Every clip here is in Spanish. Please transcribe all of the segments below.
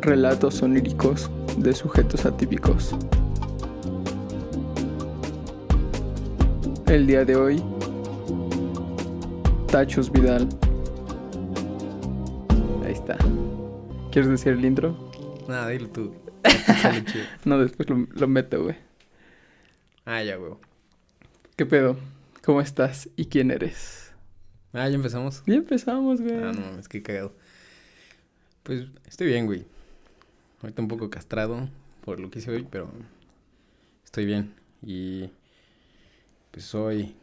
Relatos oníricos de sujetos atípicos. El día de hoy, Tachos Vidal. Ahí está. ¿Quieres decir el intro? Nada, dilo tú. No, después lo, lo meto, güey. ah, ya, güey. ¿Qué pedo? ¿Cómo estás? ¿Y quién eres? Ah, ya empezamos. Ya empezamos, güey. Ah, no mames, qué cagado. Pues estoy bien, güey. Ahorita un poco castrado por lo que hice hoy, pero estoy bien. Y pues soy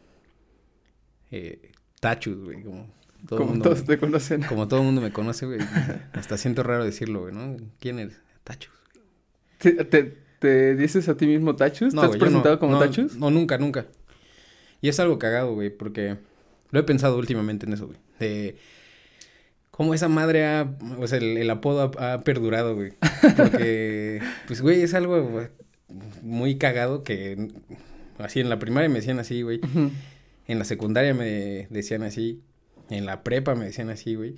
eh, Tachus, güey. Como todo Como mundo, todos te conocen. como todo el mundo me conoce, güey. Hasta siento raro decirlo, güey, ¿no? ¿Quién eres? Tachus. ¿Te, te, te dices a ti mismo Tachus? ¿Te has presentado no, como no, Tachus? No, nunca, nunca. Y es algo cagado, güey, porque lo he pensado últimamente en eso, güey. De cómo esa madre ha, o sea, el, el apodo ha, ha perdurado, güey. Porque, pues, güey, es algo güey, muy cagado que así en la primaria me decían así, güey. En la secundaria me decían así. En la prepa me decían así, güey.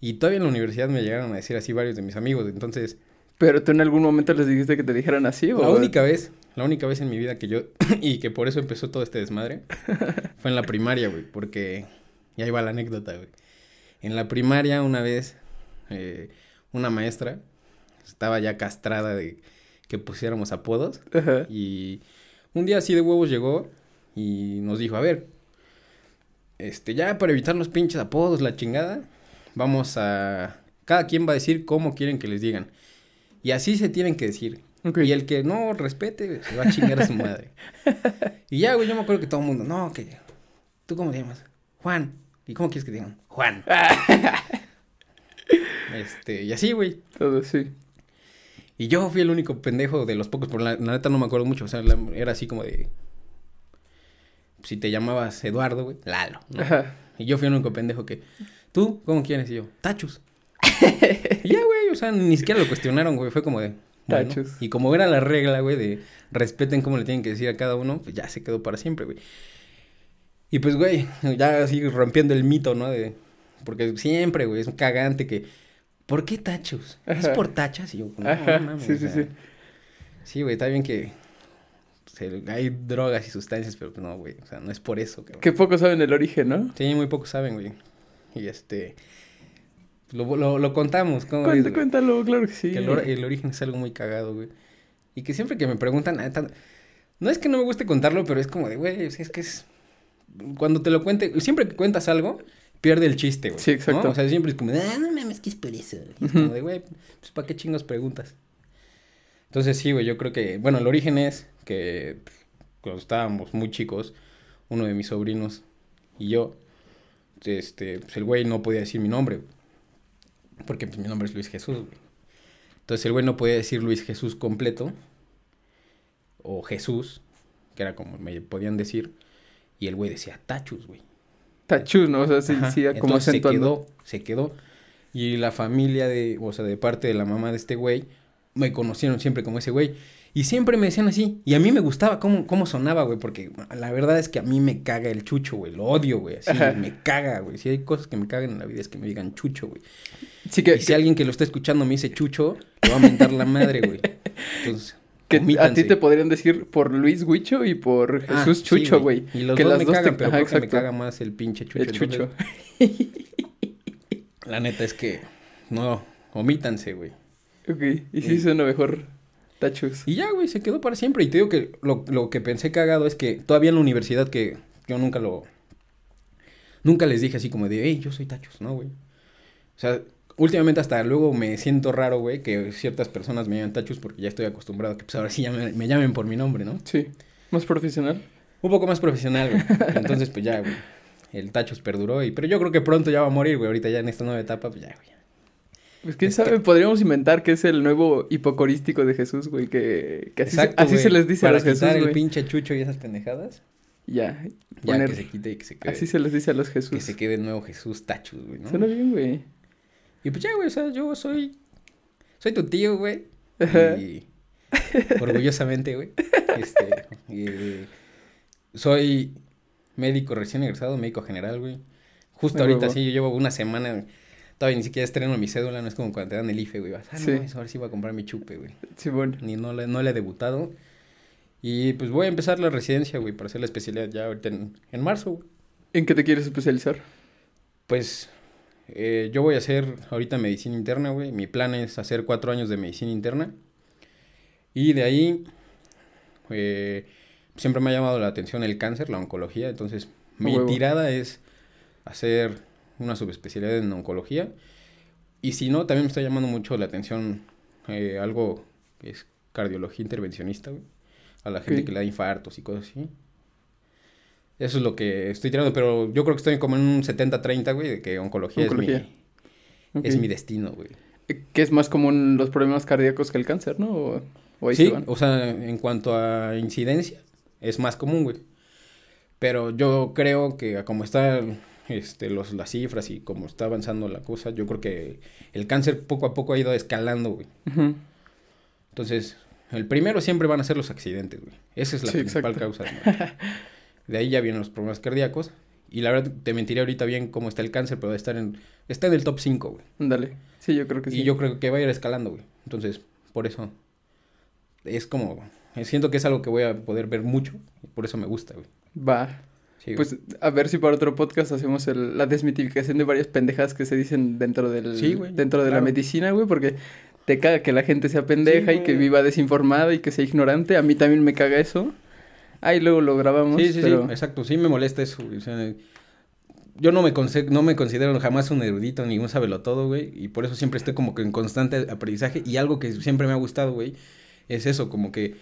Y todavía en la universidad me llegaron a decir así varios de mis amigos. Entonces, ¿Pero tú en algún momento les dijiste que te dijeran así? La o... única vez, la única vez en mi vida que yo, y que por eso empezó todo este desmadre, fue en la primaria, güey, porque, y ahí va la anécdota, güey. En la primaria, una vez, eh, una maestra estaba ya castrada de que pusiéramos apodos, Ajá. y un día así de huevos llegó y nos dijo, a ver, este, ya para evitar los pinches apodos, la chingada, vamos a, cada quien va a decir cómo quieren que les digan. Y así se tienen que decir. Y el que no respete, se va a chingar a su madre. y ya, güey, yo me acuerdo que todo el mundo, no, que, ¿tú cómo te llamas? Juan. ¿Y cómo quieres que te digan? Juan. este, y así, güey. Todo sí. Y yo fui el único pendejo de los pocos, por la, la neta no me acuerdo mucho, o sea, la- era así como de... Si te llamabas Eduardo, güey, Lalo. ¿no? Ajá. Y yo fui el único pendejo que... ¿Tú cómo quieres? Y yo, Tachus. y ya, güey, o sea, ni siquiera lo cuestionaron, güey, fue como de... bueno. Tachus. Y como era la regla, güey, de respeten cómo le tienen que decir a cada uno, pues ya se quedó para siempre, güey. Y pues, güey, ya así rompiendo el mito, ¿no? De... Porque siempre, güey, es un cagante que... ¿Por qué tachos? ¿Es por tachas? Y yo, no, Ajá, no mames, sí, o sí, sea, sí. Sí, güey, está bien que se- hay drogas y sustancias, pero no, güey, o sea, no es por eso, cabrón. Que pocos saben el origen, ¿no? Sí, muy pocos saben, güey. Y este... Lo, lo, lo contamos, ¿cómo Cuenta, cuéntalo, claro que sí. Que el, el origen es algo muy cagado, güey. Y que siempre que me preguntan, neta, no es que no me guste contarlo, pero es como de, güey, es que es... Cuando te lo cuente, siempre que cuentas algo, pierde el chiste, güey. Sí, exacto. ¿no? O sea, siempre es como, ah, no mames, que es por eso. Y es como de, güey, pues ¿para qué chingos preguntas? Entonces sí, güey, yo creo que, bueno, el origen es que pues, cuando estábamos muy chicos, uno de mis sobrinos y yo, este, pues el güey no podía decir mi nombre, porque pues mi nombre es Luis Jesús, güey. Entonces el güey no podía decir Luis Jesús completo o Jesús, que era como me podían decir, y el güey decía Tachus, güey. Tachus, ¿no? O sea, sí, sí, como Entonces se quedó, se quedó. Y la familia de, o sea, de parte de la mamá de este güey, me conocieron siempre como ese güey. Y siempre me decían así. Y a mí me gustaba cómo, cómo sonaba, güey, porque la verdad es que a mí me caga el chucho, güey. Lo odio, güey. Así, Ajá. me caga, güey. Si hay cosas que me cagan en la vida es que me digan chucho, güey. Sí, que, Y si alguien que lo está escuchando me dice chucho, le va a mentar la madre, güey. Entonces, que a ti te podrían decir por Luis Huicho y por Ah, Jesús Chucho, güey. Y los que dos las me dos te- cagan, pero Ajá, creo que me caga más el pinche chucho. El Chucho. Entonces, La neta es que no, omítanse, güey. ok, y sí suena mejor Tachus. Y ya, güey, se quedó para siempre. Y te digo que lo, lo que pensé cagado es que todavía en la universidad que yo nunca lo... Nunca les dije así como de, hey, yo soy Tachos, ¿no, güey? O sea, últimamente hasta luego me siento raro, güey, que ciertas personas me llaman Tachos porque ya estoy acostumbrado a que pues ahora sí ya me, me llamen por mi nombre, ¿no? Sí, más profesional. Un poco más profesional, güey. Entonces, pues ya, güey. El Tachos perduró y... Pero yo creo que pronto ya va a morir, güey. Ahorita ya en esta nueva etapa, pues ya, güey. Pues quién sabe, que- podríamos inventar que es el nuevo hipocorístico de Jesús, güey, que, que así, se- así les dice Para a los Jesús, el güey. pinche chucho y esas pendejadas. Ya, Ya poner, que se quite y que se quede... así se les dice a los Que Jesús. se quede el nuevo Jesús Tachos, güey, ¿no? Suena bien, güey. Y pues ya, güey, o sea, yo soy. Soy tu tío, güey. Y. orgullosamente, güey. Este. soy médico recién egresado, médico general, güey. Justo ahorita huevo. sí, yo llevo una semana todavía ni siquiera estreno mi cédula, no es como cuando te dan el IFE, güey. Vas, ah, Sí. no, eso, ahora sí voy a comprar mi chupe, güey. Sí, bueno. Ni no le, no le he debutado. Y pues voy a empezar la residencia, güey, para hacer la especialidad ya ahorita en, en marzo, güey. ¿En qué te quieres especializar? Pues eh, yo voy a hacer ahorita medicina interna, güey. Mi plan es hacer cuatro años de medicina interna. Y de ahí eh, siempre me ha llamado la atención el cáncer, la oncología. Entonces mi huevo. tirada es hacer una subespecialidad en oncología. Y si no, también me está llamando mucho la atención eh, algo que es cardiología intervencionista, güey. A la gente que le da infartos y cosas así. Eso es lo que estoy tirando, pero yo creo que estoy como en un 70-30, güey, de que oncología, Oncología. Es, mi, es mi destino, güey. Que es más común los problemas cardíacos que el cáncer, ¿no? O, o ahí Sí, se van. o sea, en cuanto a incidencia, es más común, güey. Pero yo creo que como están este, los, las cifras y como está avanzando la cosa, yo creo que el cáncer poco a poco ha ido escalando, güey. Entonces, el primero siempre van a ser los accidentes, güey. Esa es la Sí, principal exacto. causa. De ahí ya vienen los problemas cardíacos. Y la verdad, te mentiré ahorita bien cómo está el cáncer, pero está en, está en el top 5, güey. Dale. Sí, yo creo que sí. Y yo creo que va a ir escalando, güey. Entonces, por eso, es como, siento que es algo que voy a poder ver mucho. Y por eso me gusta, güey. Va. Sí. Pues a ver si para otro podcast hacemos el- la desmitificación de varias pendejas que se dicen dentro del Sí, güey, dentro de la medicina, güey, porque te caga que la gente sea pendeja Sí, y que viva desinformada y que sea ignorante. A mí también me caga eso. Ahí luego lo grabamos, sí, sí, pero sí, exacto. Sí me molesta eso, güey. O sea, yo no me, no me considero jamás un erudito ni un sabelotodo, güey. Y por eso siempre estoy como que en constante aprendizaje. Y algo que siempre me ha gustado, güey, es eso, como que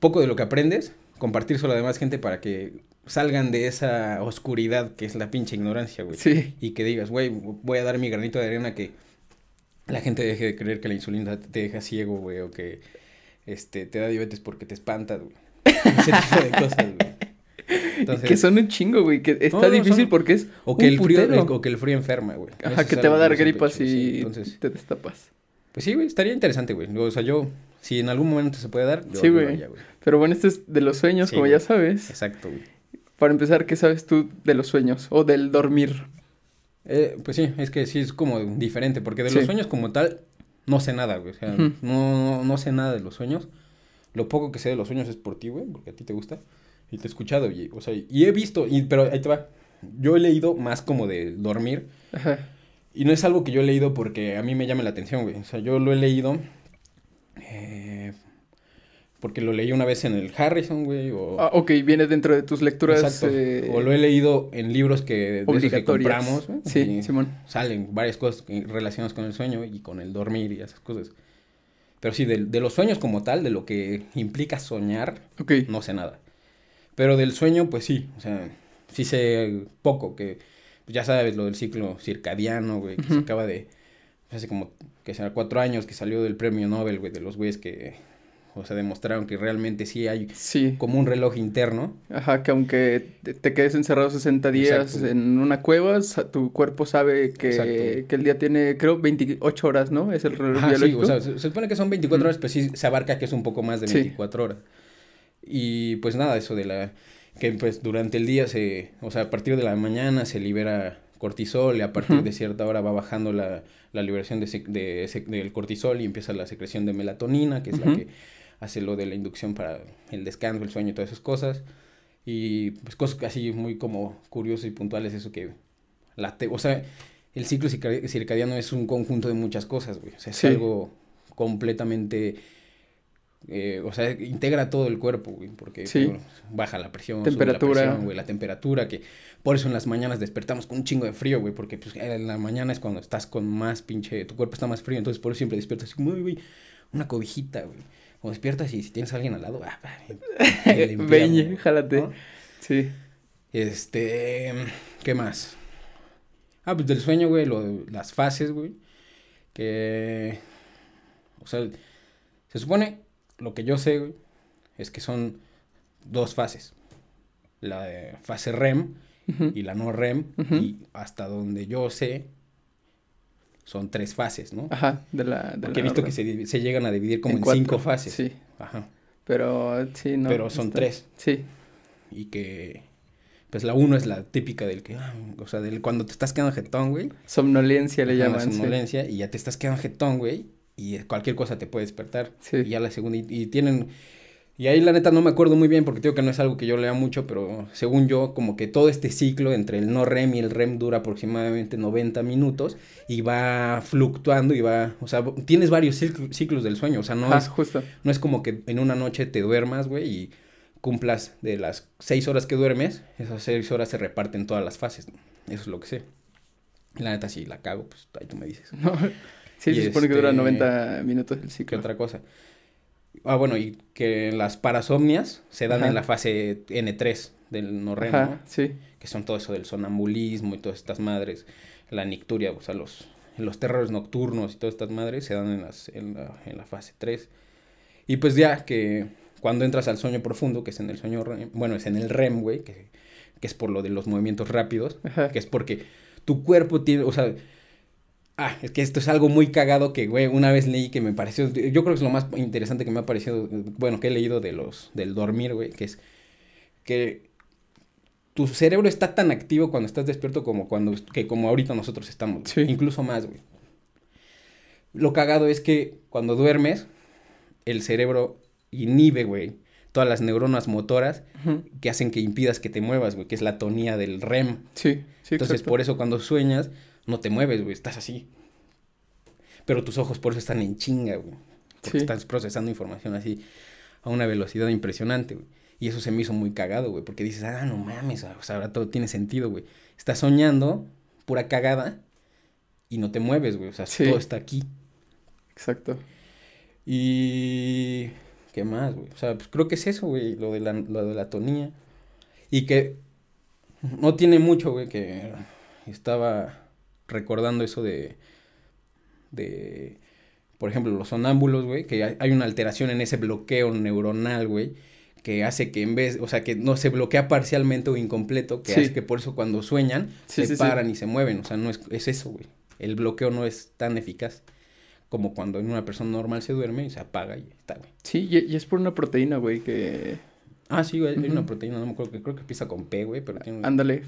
poco de lo que aprendes, compartírselo a la demás gente para que salgan de esa oscuridad que es la pinche ignorancia, güey. sí, y que digas, güey, voy a dar mi granito de arena que la gente deje de creer que la insulina te deja ciego, güey, o que este te da diabetes porque te espanta, güey. Ese tipo de cosas, güey. Entonces, que son un chingo, güey, que está No, no, difícil son- porque es o que un el frío o que el frío enferma, güey. Ajá, que te va a dar sí. Entonces, te destapas. pues sí, güey, estaría interesante, güey. O sea, yo si en algún momento se puede dar, yo Sí, güey. Pero bueno, este es de los sueños, Sí, como güey. ya sabes. Exacto, güey. Para empezar, ¿qué sabes tú de los sueños o del dormir? Eh, pues sí, es que sí es como diferente, porque de Sí. los sueños como tal, no sé nada, güey. O sea, no, no sé nada de los sueños. Lo poco que sé de los sueños es por ti, güey, porque a ti te gusta. Y te he escuchado, y, o sea, y he visto, y, pero ahí te va. Yo he leído más como de dormir, Ajá. y no es algo que yo he leído porque a mí me llame la atención, güey. O sea, yo lo he leído eh, porque lo leí una vez en el Harrison, güey, o... Ah, ok, viene dentro de tus lecturas. Exacto. eh, O lo he leído en libros que, de que compramos, güey, Sí, Simón. salen varias cosas relacionadas con el sueño y con el dormir y esas cosas. Pero sí, de, de los sueños como tal, de lo que implica soñar, no sé nada. Pero del sueño, pues sí, o sea, sí sé poco, que ya sabes lo del ciclo circadiano, güey, que se acaba de, hace como, que será cuatro años que salió del premio Nobel, güey, de los güeyes que, o sea, demostraron que realmente sí hay Sí. como un reloj interno. Ajá, que aunque te, quedes encerrado 60 días Exacto. en una cueva, tu cuerpo sabe que, que el día tiene, creo, 28 horas, ¿no? Es el reloj Ajá, sí, biológico. o sea, se, se supone que son 24 Ujú. horas, pero sí se abarca que es un poco más de Sí. 24 horas. Y pues nada, eso de la que pues durante el día se, o sea, a partir de la mañana se libera cortisol y a partir de cierta hora va bajando la, la liberación de, de sec- del cortisol y empieza la secreción de melatonina, que es la que hace lo de la inducción para el descanso, el sueño y todas esas cosas. Y pues cosas así muy como curiosas y puntuales, eso que la te- o sea, el ciclo circa- circadiano es un conjunto de muchas cosas, güey. O sea, es Sí. algo completamente eh, o sea, integra todo el cuerpo, güey, porque Sí. bueno, baja la presión, sube Temperatura. la presión, güey, la temperatura, que por eso en las mañanas despertamos con un chingo de frío, güey, porque pues en la mañana es cuando estás con más pinche, tu cuerpo está más frío, entonces por eso siempre despiertas así como, "Uy, güey, una cobijita, güey. O despiertas y si tienes a alguien al lado, ah, Veñe, jálate. ¿no? Sí. Este, ¿qué más? Ah, pues del sueño, güey, lo, las fases, güey. Que, o sea, se supone, lo que yo sé, güey, es que son dos fases. La de fase REM y la no REM. Y hasta donde yo sé, son tres fases, ¿no? Ajá, de la... De Porque he visto que se, llegan a dividir como en, cuatro. cinco fases. Sí, Ajá. pero sí, no. Pero son está- tres. Sí, y que Pues la uno es la típica del que, ah, o sea, del cuando te estás quedando jetón, güey. Somnolencia le llaman. Sí. somnolencia y ya te estás quedando jetón, güey. Y cualquier cosa te puede despertar. Sí. Y ya la segunda, y, y tienen... Y ahí la neta no me acuerdo muy bien porque digo que no es algo que yo lea mucho, pero según yo, como que todo este ciclo entre el no REM y el REM dura aproximadamente 90 minutos y va fluctuando y va, o sea, tienes varios cicl- ciclos del sueño, o sea, no Ajá, es justo. no es como que en una noche te duermas, güey, y cumplas de las seis horas que duermes, esas seis horas se reparten todas las fases. ¿no? Eso es lo que sé. Y la neta, si la cago, pues ahí tú me dices. No. Sí, Y se supone que dura este- 90 minutos el ¿Qué ciclo. otra cosa? Ah, bueno, y que las parasomnias se dan Ajá. en la fase N3 del no REM, Ajá, ¿no? sí. Que son todo eso del sonambulismo y todas estas madres, la nicturia, o sea, los, los terrores nocturnos y todas estas madres se dan en, las, en, la, en la fase 3. Y pues ya que cuando entras al sueño profundo, que es en el sueño bueno, es en el REM, güey, que, que es por lo de los movimientos rápidos, Ajá. que es porque tu cuerpo tiene, o sea, ah, es que esto es algo muy cagado que, güey, una vez leí que me pareció, yo creo que es lo más interesante que me ha parecido, bueno, que he leído de los, del dormir, güey, que es que tu cerebro está tan activo cuando estás despierto como cuando, que como ahorita nosotros estamos, Sí. incluso más, güey. Lo cagado es que cuando duermes, el cerebro inhibe, güey, todas las neuronas motoras que hacen que impidas que te muevas, güey, que es la tonía del REM. Sí, sí, Entonces, exacto. por eso cuando sueñas, no te mueves, güey, estás así. Pero tus ojos por eso están en chinga, güey. Porque Sí. estás procesando información así a una velocidad impresionante, güey. Y eso se me hizo muy cagado, güey, porque dices, ah, no mames, o sea, ahora todo tiene sentido, güey. Estás soñando, pura cagada, y no te mueves, güey, o sea, Sí. todo está aquí. Exacto. Y... ¿Qué más, güey? O sea, pues creo que es eso, güey, lo de la, lo de la tonía. Y que no tiene mucho, güey, que estaba recordando eso de... De... Por ejemplo, los sonámbulos, güey, que hay, una alteración en ese bloqueo neuronal, güey, que hace que en vez, o sea, que no se bloquea parcialmente o incompleto, que Sí. hace que por eso cuando sueñan Sí, se sí, paran y se mueven, o sea, no es, es eso, güey. El bloqueo no es tan eficaz como cuando en una persona normal se duerme y se apaga y está, güey. Sí, y, y es por una proteína, güey, que... Ah, sí, güey, hay una proteína, no me acuerdo, que creo que empieza con P, güey, pero tiene Ándale,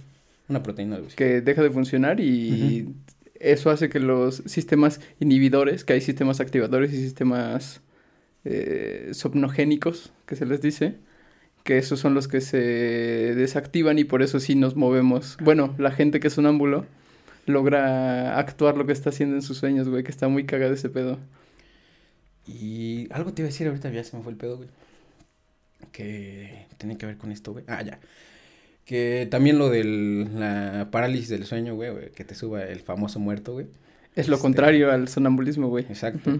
una proteína, güey. que deja de funcionar y eso hace que los sistemas inhibidores, que hay sistemas activadores y sistemas eh, somnogénicos, que se les dice, que esos son los que se desactivan y por eso sí nos movemos. Bueno, la gente que es sonámbulo logra actuar lo que está haciendo en sus sueños, güey, que está muy cagado ese pedo. Y algo te iba a decir ahorita, ya se me fue el pedo, güey. Que tiene que ver con esto, güey. Ah, ya. Que también lo de la parálisis del sueño, güey, güey, que te suba el famoso muerto, güey. Es lo Este- contrario al sonambulismo, güey. Exacto.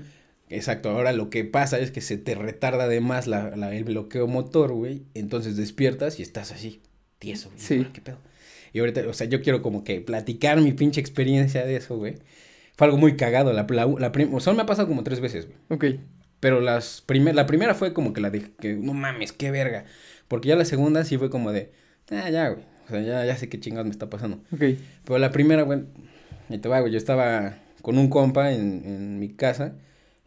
Exacto, ahora lo que pasa es que se te retarda además la, la- el bloqueo motor, güey. Entonces despiertas y estás así, tieso, güey. Sí. ¿Qué pedo? Y ahorita, o sea, yo quiero como que platicar mi pinche experiencia de eso, güey. Fue algo muy cagado. La, la, la o sea, me ha pasado como tres veces, güey. Ok. Pero las primer, la primera fue como que la de que, no mames, qué verga. Porque ya la segunda sí fue como de, ah, ya, güey. O sea, ya, ya sé qué chingados me está pasando. Ok. Pero la primera, güey, ahí te va, güey. Yo estaba con un compa en, en mi casa,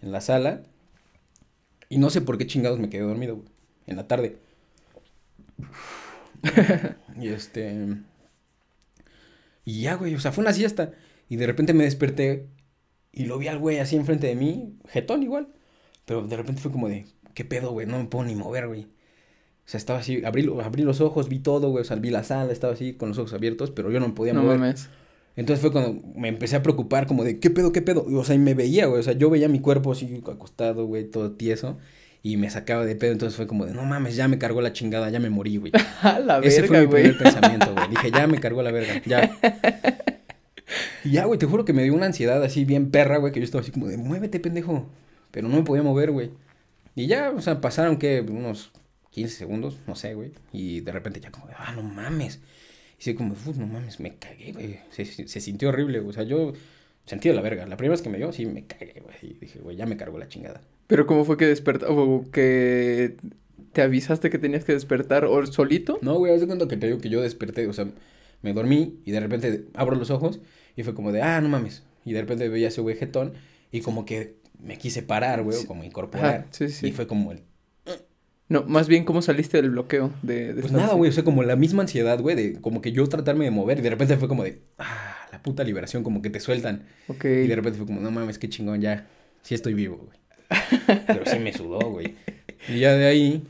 en la sala. Y no sé por qué chingados me quedé dormido, güey. En la tarde. y este. Y ya, güey. O sea, fue una siesta. Y de repente me desperté. Y lo vi al güey así enfrente de mí. Jetón igual. Pero de repente fue como de. ¿Qué pedo, güey? No me puedo ni mover, güey. O sea, estaba así. Abrí, abrí los ojos, vi todo, güey. O sea, vi la sala, estaba así con los ojos abiertos. Pero yo no me podía No mover. mames. Entonces fue cuando me empecé a preocupar como de, ¿qué pedo, qué pedo? O sea, y me veía, güey. O sea, yo veía mi cuerpo así acostado, güey, todo tieso. Y me sacaba de pedo. Entonces fue como de, no mames, ya me cargó la chingada, ya me morí, güey. A la Ese fue verga, mi primer pensamiento, güey. Dije, ya me cargó la verga, ya. Y ya, güey, te juro que me dio una ansiedad así bien perra, güey, que yo estaba así como de, muévete, pendejo. Pero no me podía mover, güey. Y ya, o sea, pasaron, ¿qué? Unos 15 segundos, no sé, güey. Y de repente ya como de, ah, no mames. Y sí, como, uff, no mames, me cagué, güey. Se, se sintió horrible, güey. O sea, yo sentí de la verga. La primera vez que me dio, sí, me cagué, güey. Y dije, güey, ya me cargó la chingada. Pero ¿cómo fue que despertaste? ¿O que te avisaste que tenías que despertar? ¿O solito? No, güey, haz de cuenta que te digo que yo desperté, o sea, me dormí y de repente abro los ojos y fue como de, ah, no mames. Y de repente veía ese güey jetón y como que me quise parar, güey, o Sí. como incorporar. Sí, sí. Y fue como el... No, más bien, ¿cómo saliste del bloqueo de, de Pues nada, güey, o sea, como la misma ansiedad, güey, de como que yo tratarme de mover y de repente fue como de, ah, la puta liberación, como que te sueltan. Ok. Y de repente fue como, no mames, qué chingón, ya, sí estoy vivo, güey. Pero sí me sudó, güey. Y ya de ahí,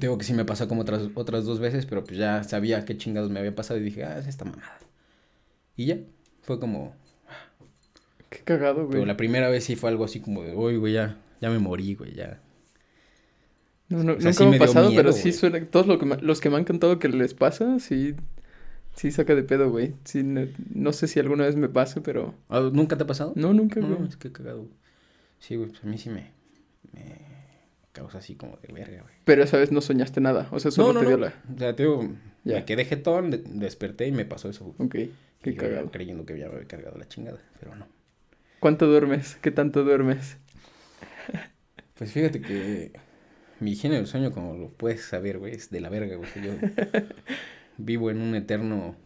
tengo que sí me pasó como otras, otras dos veces, pero pues ya sabía qué chingados me había pasado y dije, ah, es esta mamada. Y ya, fue como, Qué cagado, güey. pero la primera vez sí fue algo así como de, uy, güey, ya, ya me morí, güey, ya. No, no, O sea, nunca sí me me ha pasado, pero miedo, sí suena. Todos lo que los que me han contado que les pasa, sí. Sí saca de pedo, güey. Sí, no, no sé si alguna vez me pase, pero. Ah, ¿Nunca te ha pasado? No, nunca, No, güey. mames, qué cagado, güey. Sí, güey, pues a mí sí me, me causa así como de verga, güey. Pero esa vez no soñaste nada. O sea, solo No, no, te dio no. la. O sea, te digo, Ya. me quedé jetón, de- desperté y me pasó eso, güey. Ok, qué Y yo cagado. creyendo que ya me había cargado la chingada, pero no. ¿Cuánto duermes? ¿Qué tanto duermes? Pues fíjate que mi higiene del sueño, como lo puedes saber, güey, es de la verga, güey. Yo vivo en un eterno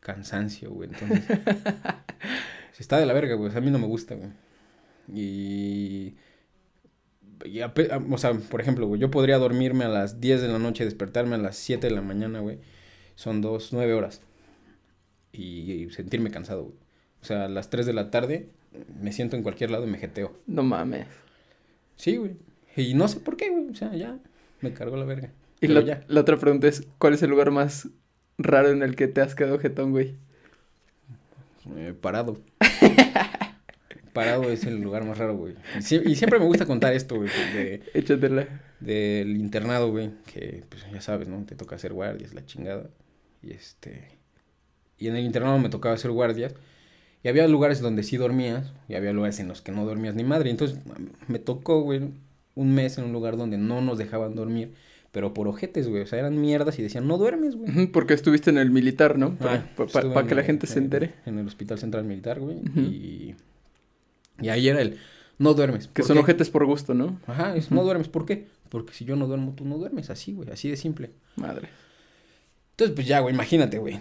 cansancio, güey. Entonces, sí está de la verga, güey. O sea, a mí no me gusta, güey. Y... y ape- a- o sea, por ejemplo, güey, yo podría dormirme a las 10 de la noche, despertarme a las 7 de la mañana, güey. Son dos, nueve horas. Y, y sentirme cansado, güey. O sea, a las 3 de la tarde me siento en cualquier lado y me jeteo. No mames. Sí, güey. Y no sé por qué, güey. O sea, ya me cargó la verga. Y la, ya. la otra pregunta es: ¿cuál es el lugar más raro en el que te has quedado jetón, güey? Eh, parado. parado es el lugar más raro, güey. Y siempre me gusta contar esto, güey, de, Échatela. del internado, güey, que pues ya sabes, ¿no? Te toca hacer guardias, la chingada. Y este... Y en el internado me tocaba hacer guardias. Y había lugares donde sí dormías y había lugares en los que no dormías ni madre. Entonces me tocó, güey, un mes en un lugar donde no nos dejaban dormir. Pero por ojetes, güey. O sea, eran mierdas y decían, no duermes, güey. Porque estuviste en el militar, ¿no? Para, Ah, pa- pa- estuve pa en que la gente se en- entere. En el Hospital Central Militar, güey. Y... Y ahí era el, no duermes. Que ¿Por son qué? ojetes por gusto, ¿no? Ajá, es, no duermes. ¿Por qué? Porque si yo no duermo, tú no duermes. Así, güey. Así de simple. Madre. Entonces, pues ya, güey, imagínate, güey.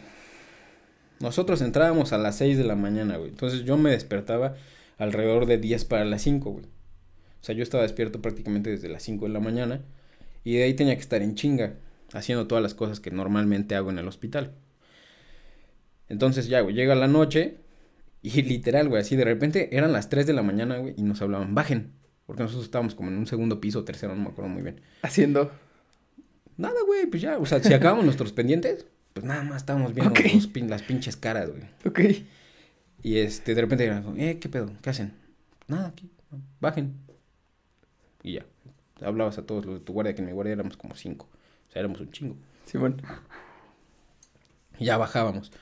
Nosotros entrábamos a las 6 de la mañana, güey. Entonces yo me despertaba alrededor de 10 para las 5, güey. O sea, yo estaba despierto prácticamente desde las 5 de la mañana. Y de ahí tenía que estar en chinga, haciendo todas las cosas que normalmente hago en el hospital. Entonces ya, güey, llega la noche y literal, güey, así de repente eran las 3 de la mañana, güey, y nos hablaban, bajen. Porque nosotros estábamos como en un segundo piso, tercero, no me acuerdo muy bien. Haciendo. Nada, güey, pues ya, o sea, si acabamos nuestros pendientes, pues nada más estábamos viendo Ok. los pin- las pinches caras, güey. Ok. Y este, de repente, eh, ¿qué pedo? ¿Qué hacen? Nada, aquí, bajen. Y ya, hablabas a todos los de tu guardia, que en mi guardia éramos como cinco. O sea, éramos un chingo. Simón. Y ya bajábamos.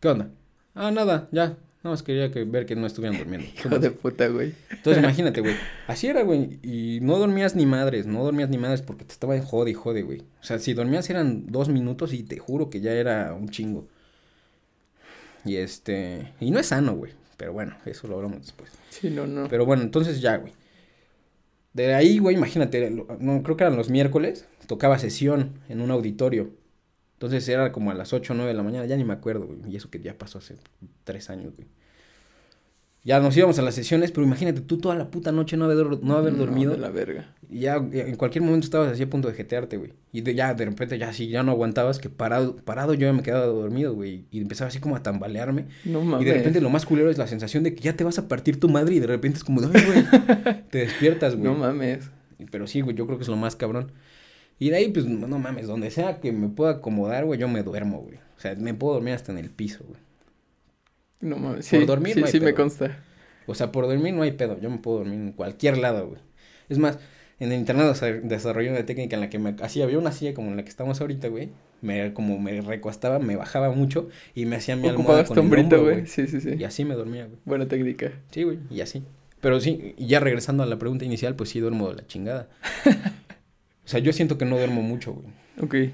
¿Qué onda? Ah, nada, ya. Nada más quería que, ver que no estuvieran durmiendo. Hijo de puta, güey. Entonces imagínate, güey. Así era, güey. Y no dormías ni madres, no dormías ni madres porque te estaban jode y jode, güey. O sea, si dormías eran dos minutos y te juro que ya era un chingo. Y este... Y no es sano, güey. Pero bueno, eso lo hablamos después. Sí, no, no. Pero bueno, entonces ya, güey. De ahí, güey, imagínate, no, creo que eran los miércoles, tocaba sesión en un auditorio. Entonces era como a las 8 o 9 de la mañana, ya ni me acuerdo, güey. Y eso que ya pasó hace tres años, güey. Ya nos íbamos a las sesiones, pero imagínate tú toda la puta noche no haber, no haber dormido. de la verga. Y ya ya en cualquier momento estabas así a punto de jetearte, güey. Y de, ya de repente ya sí, ya no aguantabas, que parado, parado yo me quedaba dormido, güey. Y empezaba así como a tambalearme. No mames. Y de repente lo más culero es la sensación de que ya te vas a partir tu madre y de repente es como, ay, güey, te despiertas, güey. No mames. Pero sí, güey, yo creo que es lo más cabrón. Y de ahí, pues, no, no mames, donde sea que me pueda acomodar, güey, yo me duermo, güey. O sea, me puedo dormir hasta en el piso, güey. No mames. Por Sí, dormir sí, no hay sí me pedo. consta. O sea, por dormir no hay pedo, yo me puedo dormir en cualquier lado, güey. Es más, en el internado desa- desarrollé una técnica en la que me así había una silla como en la que estamos ahorita, güey. Me como me recostaba, me bajaba mucho y me hacía mi almohada con el hombro, güey. Sí, sí, sí. Y así me dormía, güey. Buena técnica. Sí, güey, y así. Pero sí, y ya regresando a la pregunta inicial, pues sí duermo de la chingada. o sea, yo siento que no duermo mucho, güey. Ok.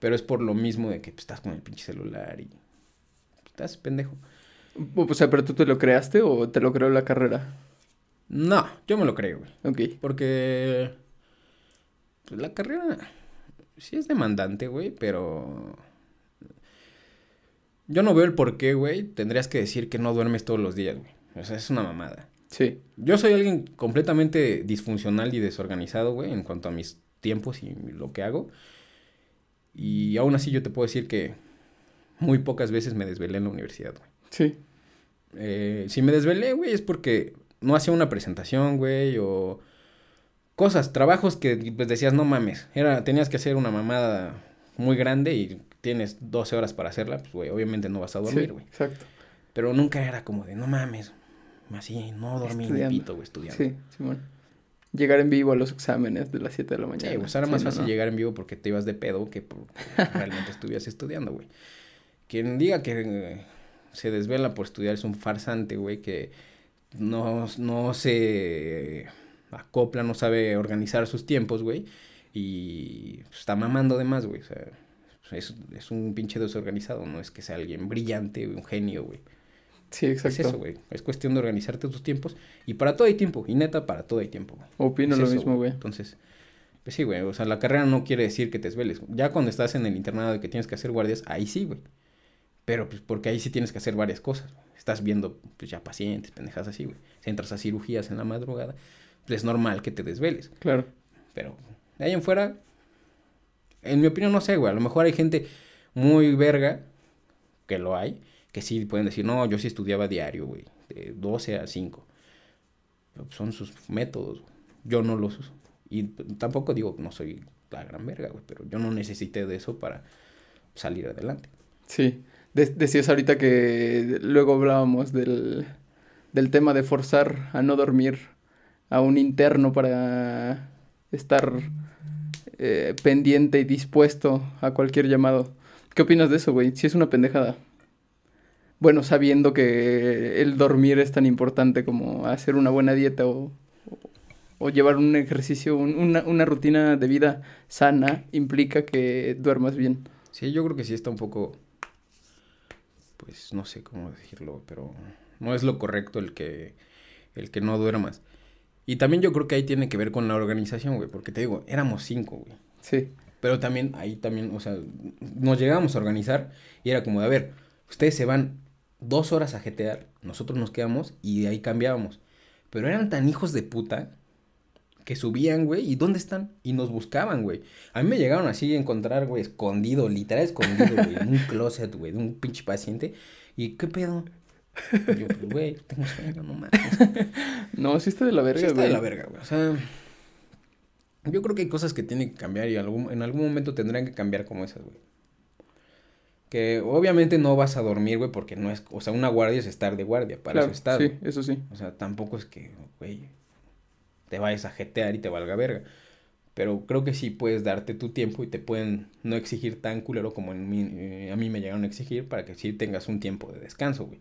Pero es por lo mismo de que pues, estás con el pinche celular y estás pendejo. O sea, ¿pero tú te lo creaste o te lo creó la carrera? No, yo me lo creo, güey. Ok. Porque pues, la carrera sí es demandante, güey, pero yo no veo el por qué, güey. Tendrías que decir que no duermes todos los días, güey. O sea, es una mamada. Sí. Yo soy alguien completamente disfuncional y desorganizado, güey, en cuanto a mis tiempos y lo que hago. Y aún así yo te puedo decir que muy pocas veces me desvelé en la universidad, güey. Sí. Eh, si me desvelé, güey, es porque no hacía una presentación, güey, o cosas, trabajos que pues decías, no mames, era, tenías que hacer una mamada muy grande y tienes 12 horas para hacerla, pues, güey, obviamente no vas a dormir, güey. exacto. Pero nunca era como de, no mames, así, no dormir ni pito, güey, estudiando. Sí, Simón. Llegar en vivo a los exámenes de las 7 de la mañana. Sí, pues era más fácil llegar en vivo porque te ibas de pedo que por, realmente estuvieras estudiando, güey. Quien diga que eh, se desvela por estudiar es un farsante, güey, que no, no se acopla, no sabe organizar sus tiempos, güey. Y pues, está mamando de más, güey. O sea, es, es, un pinche desorganizado, no es que sea alguien brillante, un genio, güey. Sí, exacto. Es eso, güey. Es cuestión de organizarte tus tiempos. Y para todo hay tiempo. Y neta, para todo hay tiempo, güey. Opino lo mismo, güey. Entonces, pues sí, güey. O sea, la carrera no quiere decir que te desveles. Ya cuando estás en el internado de que tienes que hacer guardias, ahí sí, güey. Pero pues porque ahí sí tienes que hacer varias cosas. Estás viendo, pues ya pacientes, pendejas así, güey. Si entras a cirugías en la madrugada, pues es normal que te desveles. Claro. Pero de ahí en fuera, en mi opinión, no sé, güey. A lo mejor hay gente muy verga, que lo hay, que sí pueden decir, no, yo sí estudiaba diario, güey, de 12 a 5. son sus métodos, yo no los uso. Y tampoco digo, no soy la gran verga, güey, pero yo no necesité de eso para salir adelante. Sí, decías ahorita que luego hablábamos del, del tema de forzar a no dormir a un interno para estar eh, pendiente y dispuesto a cualquier llamado. ¿Qué opinas de eso, güey? Si es una pendejada bueno, sabiendo que el dormir es tan importante como hacer una buena dieta o, o llevar un ejercicio, una, una, rutina de vida sana, implica que duermas bien. Sí, yo creo que sí está un poco, pues no sé cómo decirlo, pero no es lo correcto el que, el que no duermas. Y también yo creo que ahí tiene que ver con la organización, güey, porque te digo, éramos cinco, güey. Sí. Pero también, ahí también, o sea, nos llegamos a organizar y era como de, a ver, ustedes se van dos horas a jetear, nosotros nos quedamos y de ahí cambiábamos. Pero eran tan hijos de puta que subían, güey, ¿y dónde están? Y nos buscaban, güey. A mí me llegaron así a encontrar, güey, escondido, literal escondido, güey, en un closet, güey, de un pinche paciente. ¿Y qué pedo? yo, pues, güey, tengo sueño, no mames. no, sí está de la verga, sí está de la verga, güey. O sea, yo creo que hay cosas que tienen que cambiar y algún, en algún momento tendrán que cambiar como esas, güey. Que obviamente no vas a dormir, güey, porque no es, o sea, una guardia es estar de guardia, para eso estar. Sí, eso sí. O sea, tampoco es que, güey, te vayas a jetear y te valga verga. Pero creo que sí puedes darte tu tiempo y te pueden no exigir tan culero como en mí, eh, a mí me llegaron a exigir para que sí tengas un tiempo de descanso, güey.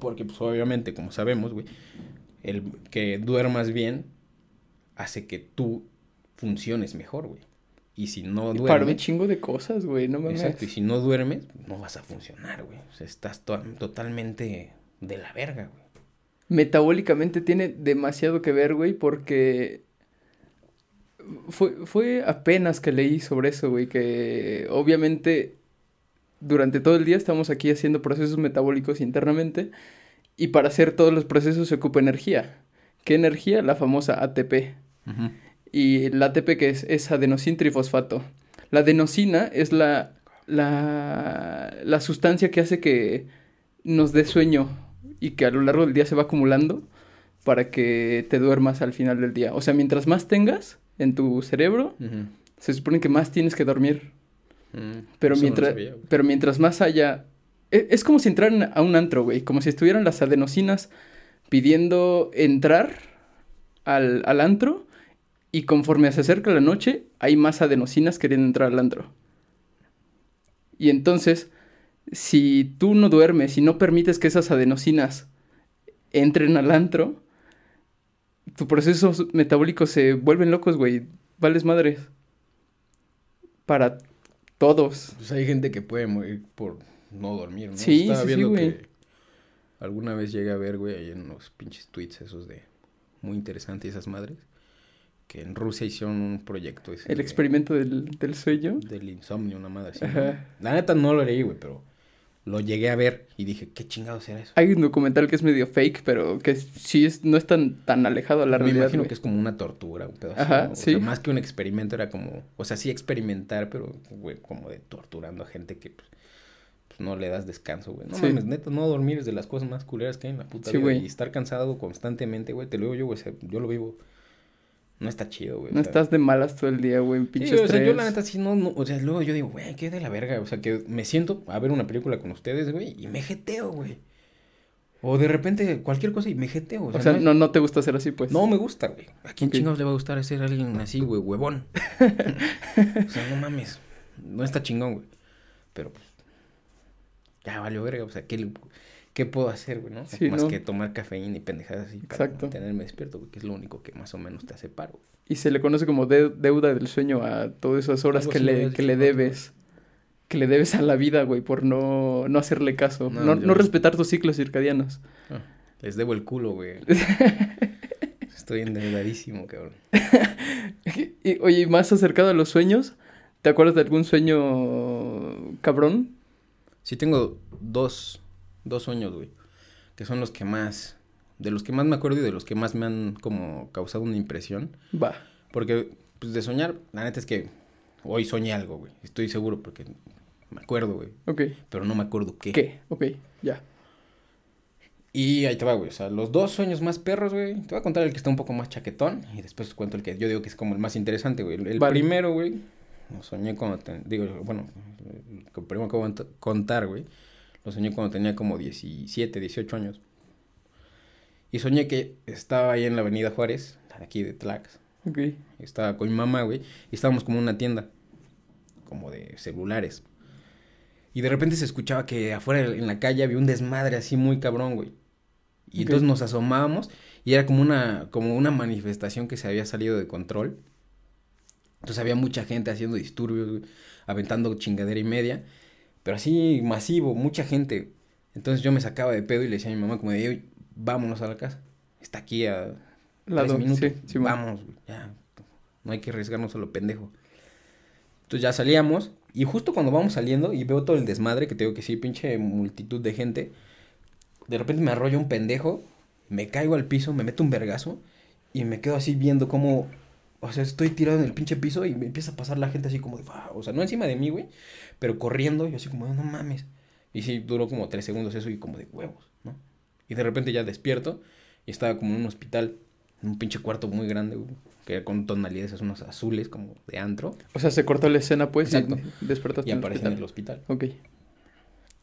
Porque, pues, obviamente, como sabemos, güey, el que duermas bien hace que tú funciones mejor, güey. Y si no duermes. Para un chingo de cosas, güey, no mames. Exacto, y si no duermes, no vas a funcionar, güey. O sea, estás totalmente de la verga, güey. Metabólicamente tiene demasiado que ver, güey, porque. Fue, fue apenas que leí sobre eso, güey, que obviamente durante todo el día estamos aquí haciendo procesos metabólicos internamente y para hacer todos los procesos se ocupa energía. ¿Qué energía? La famosa ATP. Y la ATP que es, es adenosín trifosfato. La adenosina es la, la, la sustancia que hace que nos dé sueño y que a lo largo del día se va acumulando para que te duermas al final del día. O sea, mientras más tengas en tu cerebro, se supone que más tienes que dormir. Mm, pero, mientras, pero mientras más haya... E, es, como si entraran a un antro, güey. Como si estuvieran las adenosinas pidiendo entrar al, al antro y conforme se acerca la noche, hay más adenosinas queriendo entrar al antro. Y entonces, si tú no duermes y no permites que esas adenosinas entren al antro, tus procesos metabólicos se vuelven locos, güey. Vales madres. Para todos. Pues hay gente que puede morir por no dormir, ¿no? Sí, Estaba viendo güey. que alguna vez llegué a ver, güey, ahí en los pinches tweets esos de muy interesantes esas madres que en Rusia hicieron un proyecto. ¿El experimento del, del, sueño? Del insomnio, una madre así. La neta no lo leí, güey, pero lo llegué a ver y dije, ¿qué chingados era eso? Hay un documental que es medio fake, pero que sí es, no es tan, tan alejado a la Me realidad. imagino güey. que es como una tortura, un pedazo. Ajá, sí. sea, más que un experimento era como, o sea, sí experimentar, pero, güey, como de torturando a gente que, pues, pues, no le das descanso, güey. No Sí. mames, neta, no dormir es de las cosas más culeras que hay en la puta Sí, vida. güey. Y estar cansado constantemente, güey, te lo digo yo, güey, yo lo vivo. No está chido, güey. o No sea. estás de malas todo el día, güey, pinche Sí, o sea, yo la neta sí no, no, o sea, luego yo digo, güey, qué de la verga, o sea, que me siento a ver una película con ustedes, güey, y me jeteo, güey. O de repente cualquier cosa y me jeteo, O sea, es- no, no te gusta hacer así, pues. no me gusta, güey. ¿A quién Ok. chingados le va a gustar ser alguien así, güey, huevón? o sea, no mames. No está chingón, güey. Pero pues. Ya valió verga. O sea, ¿qué, le- qué puedo hacer, güey, no? Sí, más ¿no? que tomar cafeína y pendejadas así para Exacto. tenerme despierto, güey, que es lo único que más o menos te hace paro. güey. Y se le conoce como de- deuda del sueño a todas esas horas que le, que le debes. Que le debes a la vida, güey, por no, no hacerle caso. No, No, respetar tus ciclos circadianos. Ah, les debo el culo, güey. Estoy endeudadísimo, cabrón. Y, oye, más acercado a los sueños, ¿te acuerdas de algún sueño cabrón? Sí tengo dos, dos sueños, güey. Que son los que más, de los que más me acuerdo y de los que más me han como causado una impresión. Va. Porque, pues de soñar, la neta es que hoy soñé algo, güey. Estoy seguro porque me acuerdo, güey. Ok. Pero no me acuerdo qué. ¿Qué? Ok, ya. Y ahí te va, güey. O sea, los dos sueños más perros, güey. Te voy a contar el que está un poco más chaquetón. Y después te cuento el que yo digo que es como el más interesante, güey. El, el Vale. primero, güey. Lo soñé cuando... ten- digo, bueno, el primero que voy a cont- contar, güey. Lo soñé cuando tenía como 17, 18 años. Y soñé que estaba ahí en la avenida Juárez, aquí de Tlax. Ok. Estaba con mi mamá, güey. Y estábamos como en una tienda. Como de celulares. Y de repente se escuchaba que afuera en la calle había un desmadre así muy cabrón, güey. Y Ok. entonces nos asomábamos y era como una, como una manifestación que se había salido de control. Entonces había mucha gente haciendo disturbios, güey, aventando chingadera y media. Pero así masivo, mucha gente. Entonces yo me sacaba de pedo y le decía a mi mamá como de, "Ey, vámonos a la casa. Está aquí a Lado, tres minutos. sí, sí. Vamos, ya. No hay que arriesgarnos a lo pendejo. Entonces ya salíamos. Y justo cuando vamos saliendo y veo todo el desmadre, que te digo que sí, pinche multitud de gente. De repente me arrolla un pendejo. Me caigo al piso, me meto un vergazo. Y me quedo así viendo cómo. O sea, estoy tirado en el pinche piso y me empieza a pasar la gente así como de. "Wow", O sea, no encima de mí, güey. Pero corriendo. Y así como no mames. Y sí, duró como tres segundos eso y como de huevos, ¿no? Y de repente ya despierto. Y estaba como en un hospital. En un pinche cuarto muy grande, güey. Que con tonalidades unos azules como de antro. O sea, se cortó la escena, pues, Exacto. y despertaste Y aparece en el hospital. Ok.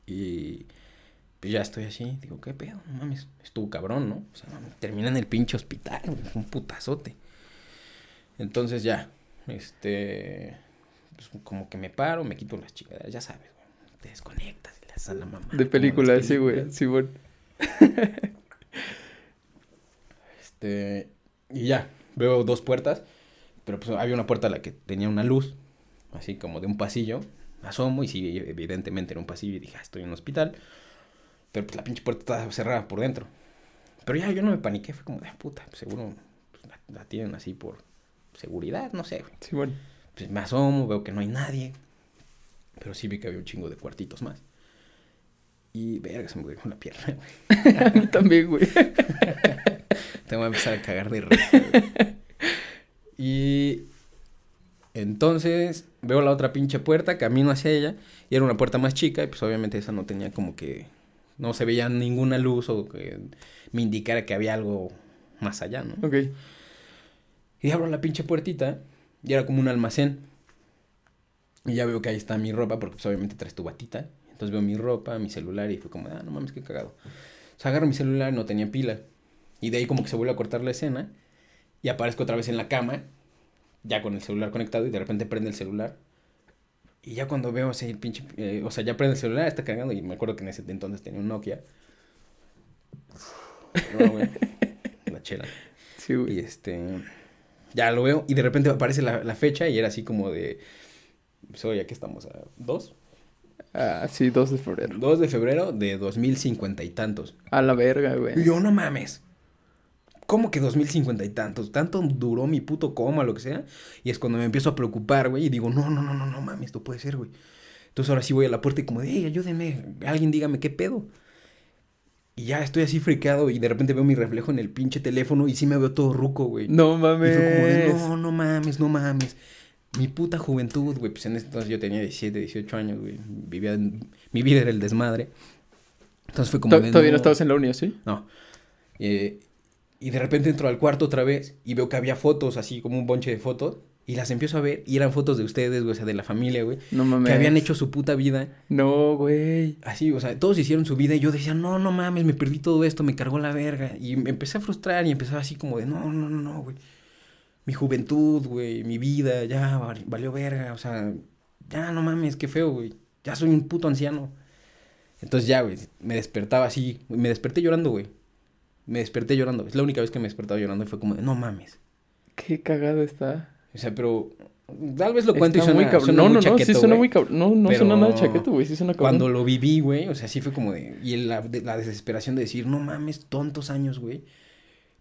Y pues ya estoy así, digo, ¿qué pedo? No mames, estuvo cabrón, ¿no? O sea, mames, terminé en el pinche hospital, güey, fue un putazote. Entonces ya, este, pues como que me paro, me quito las chingaderas, ya sabes, güey, te desconectas y le das a la mamá. De película, sí, güey. Sí, bueno. Este, y ya, veo dos puertas, pero pues había una puerta a la que tenía una luz, así como de un pasillo. Asomo y sí, evidentemente era un pasillo y dije, ah, estoy en un hospital. Pero pues la pinche puerta estaba cerrada por dentro. Pero ya yo no me paniqué, fue como de puta, pues, seguro pues, la, la tienen así por seguridad, no sé. güey. Sí, bueno. Pues me asomo, veo que no hay nadie. Pero sí vi que había un chingo de cuartitos más. Y verga, se me cayó la pierna, güey. A mí también, güey. Te voy a empezar a cagar de risa. güey. y entonces veo la otra pinche puerta, camino hacia ella y era una puerta más chica y pues obviamente esa no tenía como que no se veía ninguna luz o que me indicara que había algo más allá, ¿no? Ok. Y abro la pinche puertita y era como un almacén. Y ya veo que ahí está mi ropa porque pues obviamente traes tu batita. Entonces veo mi ropa, mi celular y fue como, ah, no mames, qué cagado. O sea, agarro mi celular, no tenía pila. Y de ahí como que se vuelve a cortar la escena. Y aparezco otra vez en la cama, ya con el celular conectado y de repente prende el celular. Y ya cuando veo así el pinche, eh, o sea, ya prende el celular, está cargando y me acuerdo que en ese entonces tenía un Nokia. No, güey, la chela. Sí, güey. Y este, ya lo veo y de repente aparece la, la fecha y era así como de, soy, aquí estamos a 2, Ah, sí, 2 de febrero. 2 de febrero de 2050 y tantos. A la verga, güey. Y yo, no mames. ¿Cómo que 2050 y tantos? Tanto duró mi puto coma, lo que sea. Y es cuando me empiezo a preocupar, güey. Y digo, no, no, no, no, no mames, esto puede ser, güey. Entonces ahora sí voy a la puerta y como hey, ayúdenme, alguien dígame qué pedo. Y ya estoy así friqueado y de repente veo mi reflejo en el pinche teléfono y sí me veo todo ruco, güey. No mames. Y fue como de, no, no mames, no mames. Mi puta juventud, güey. Pues en ese entonces yo tenía 17, 18 años, güey. Vivía, mi vida era el desmadre. Entonces fue como de, Todavía no, estabas en la uni, ¿sí? No. Eh, y de repente entro al cuarto otra vez y veo que había fotos, así como un bonche de fotos. Y las empiezo a ver y eran fotos de ustedes, güey, o sea, de la familia, güey. No mames. Que habían hecho su puta vida. No, güey. Así, o sea, todos hicieron su vida y yo decía, no, no mames, me perdí todo esto, me cargó la verga. Y me empecé a frustrar y empezaba así como de, no, no, no, no, güey. Mi juventud, güey, mi vida, ya valió verga, o sea, ya no mames, qué feo, güey. Ya soy un puto anciano. Entonces ya, güey, me despertaba así, me desperté llorando, güey. Me desperté llorando. Es la única vez que me despertado llorando y fue como de, no mames. Qué cagado está. O sea, pero tal vez lo cuento y suena muy cabrón. No, no, no, sí suena muy cabrón. No, no suena nada chaqueto, güey, sí suena cabrón. Cuando lo viví, güey, o sea, sí fue como de... Y la, la desesperación de decir, no mames, tontos años, güey.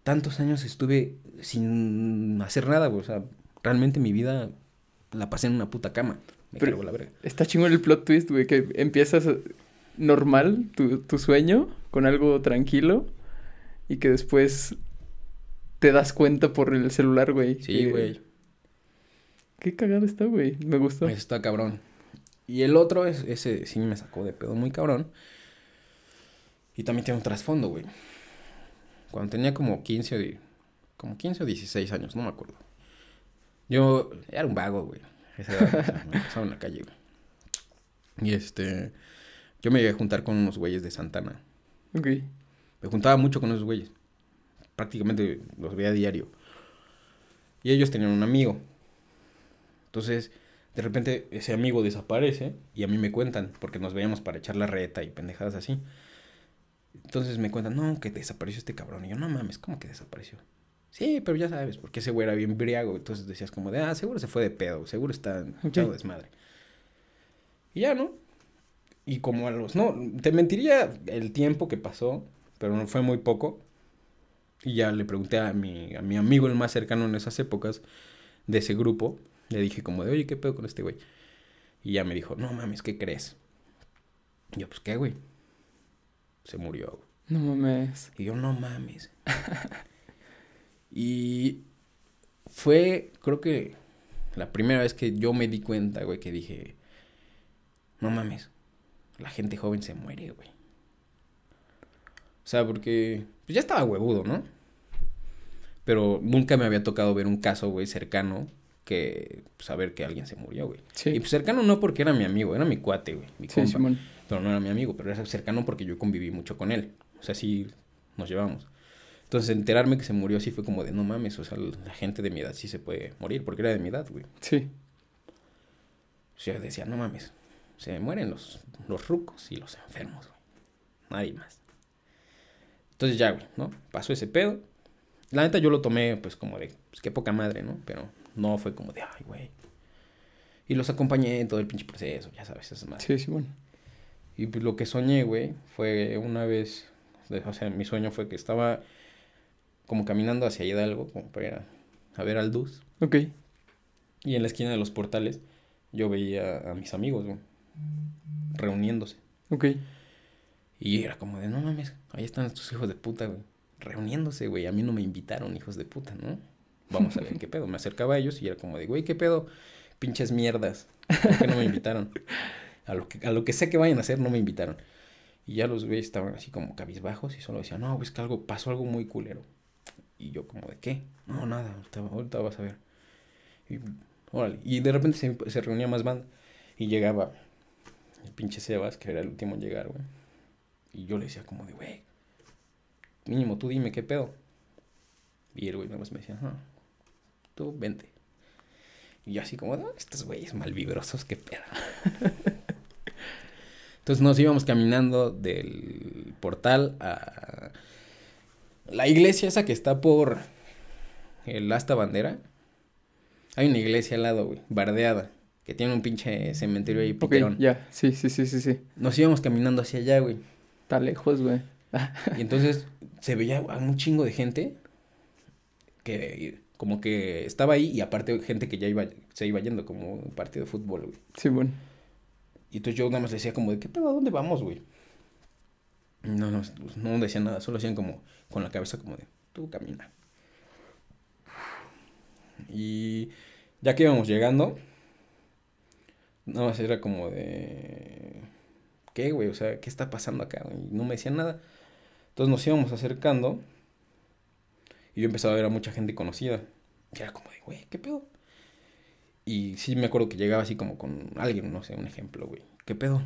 Tantos años estuve sin hacer nada, güey. O sea, realmente mi vida la pasé en una puta cama. Me Pero la verga. Está chingón el plot twist, güey, que empiezas normal tu, tu sueño con algo tranquilo y que después te das cuenta por el celular, güey. Sí, güey. Qué cagado está, güey. Me gustó. Está cabrón. Y el otro, es, ese sí me sacó de pedo muy cabrón. Y también tiene un trasfondo, güey. Cuando tenía como 15 o, como 15 o 16 años, no me acuerdo. Yo era un vago, güey. Esa edad, me pasaba en la calle, güey. Y este... Yo me iba a juntar con unos güeyes de Santana. Ok. Me juntaba mucho con esos güeyes. Prácticamente los veía a diario. Y ellos tenían un amigo. Entonces, de repente ese amigo desaparece y a mí me cuentan, porque nos veíamos para echar la reta y pendejadas así. Entonces me cuentan, no, que desapareció este cabrón. Y yo, no mames, ¿cómo que desapareció? Sí, pero ya sabes, porque ese güey era bien briago. Entonces decías como de, ah, seguro se fue de pedo, seguro está echado desmadre. Y ya, ¿no? Y como a los, no, te mentiría el tiempo que pasó, pero no fue muy poco. Y ya le pregunté a mi, a mi amigo el más cercano en esas épocas de ese grupo le dije como de, oye, ¿qué pedo con este güey? Y ya me dijo, no mames, ¿qué crees? Y yo, pues, ¿qué, güey? Se murió, güey. No mames. Y yo, no mames. y fue, creo que, la primera vez que yo me di cuenta, güey, que dije, no mames, la gente joven se muere, güey. O sea, porque pues ya estaba huevudo, ¿no? Pero nunca me había tocado ver un caso, güey, cercano que saber que alguien se murió, güey. Sí. Y pues cercano no porque era mi amigo, era mi cuate, güey, mi sí, compa. Pero no era mi amigo, pero era cercano porque yo conviví mucho con él. O sea, sí nos llevamos. Entonces, enterarme que se murió sí fue como de, no mames, o sea, la gente de mi edad sí se puede morir, porque era de mi edad, güey. Sí. O sea, decía, no mames, se mueren los, los rucos y los enfermos, güey. Nadie más. Entonces ya, güey, ¿no? Pasó ese pedo. La neta yo lo tomé, pues, como de, pues, qué poca madre, ¿no? Pero no fue como de, ay, güey. Y los acompañé en todo el pinche proceso, ya sabes, es más. Sí, sí, bueno. Y pues lo que soñé, güey, fue una vez, o sea, mi sueño fue que estaba como caminando hacia Hidalgo, como para ir a, ver al Dus. Ok. Y en la esquina de los portales yo veía a mis amigos, güey, reuniéndose. Ok. Y era como de, no mames, ahí están estos hijos de puta, güey, reuniéndose, güey. A mí no me invitaron, hijos de puta, ¿no? Vamos a ver qué pedo. Me acercaba a ellos y era como de, güey, qué pedo, pinches mierdas. ¿Por qué no me invitaron? A lo, que, a lo que sé que vayan a hacer, no me invitaron. Y ya los güeyes estaban así como cabizbajos y solo decían, no, güey, es que algo, pasó algo muy culero. Y yo como de, ¿qué? No, nada, ahorita, vas a ver. Y, de repente se, se reunía más banda y llegaba el pinche Sebas, que era el último en llegar, güey. Y yo le decía como de, güey, mínimo tú dime qué pedo. Y el güey nada más me decía, ah, vente. Y yo así como, estos güeyes malvibrosos, qué pedo. Entonces nos íbamos caminando del portal a la iglesia esa que está por el asta bandera. Hay una iglesia al lado, güey, bardeada, que tiene un pinche cementerio ahí piquerón. ya, sí, sí, sí, sí, sí. Nos íbamos caminando hacia allá, güey. Está lejos, güey. y entonces se veía a un chingo de gente que como que estaba ahí y aparte gente que ya iba, se iba yendo como un partido de fútbol, güey. Sí, bueno. Y entonces yo nada más decía como de, ¿qué pedo? ¿A dónde vamos, güey? No, no, pues, no decían nada, solo hacían como con la cabeza como de, tú camina. Y ya que íbamos llegando, nada más era como de, ¿qué, güey? O sea, ¿qué está pasando acá? Y no me decían nada. Entonces nos íbamos acercando y yo empezaba a ver a mucha gente conocida. Y era como de, güey, ¿qué pedo? Y sí me acuerdo que llegaba así como con alguien, no sé, un ejemplo, güey. ¿Qué pedo?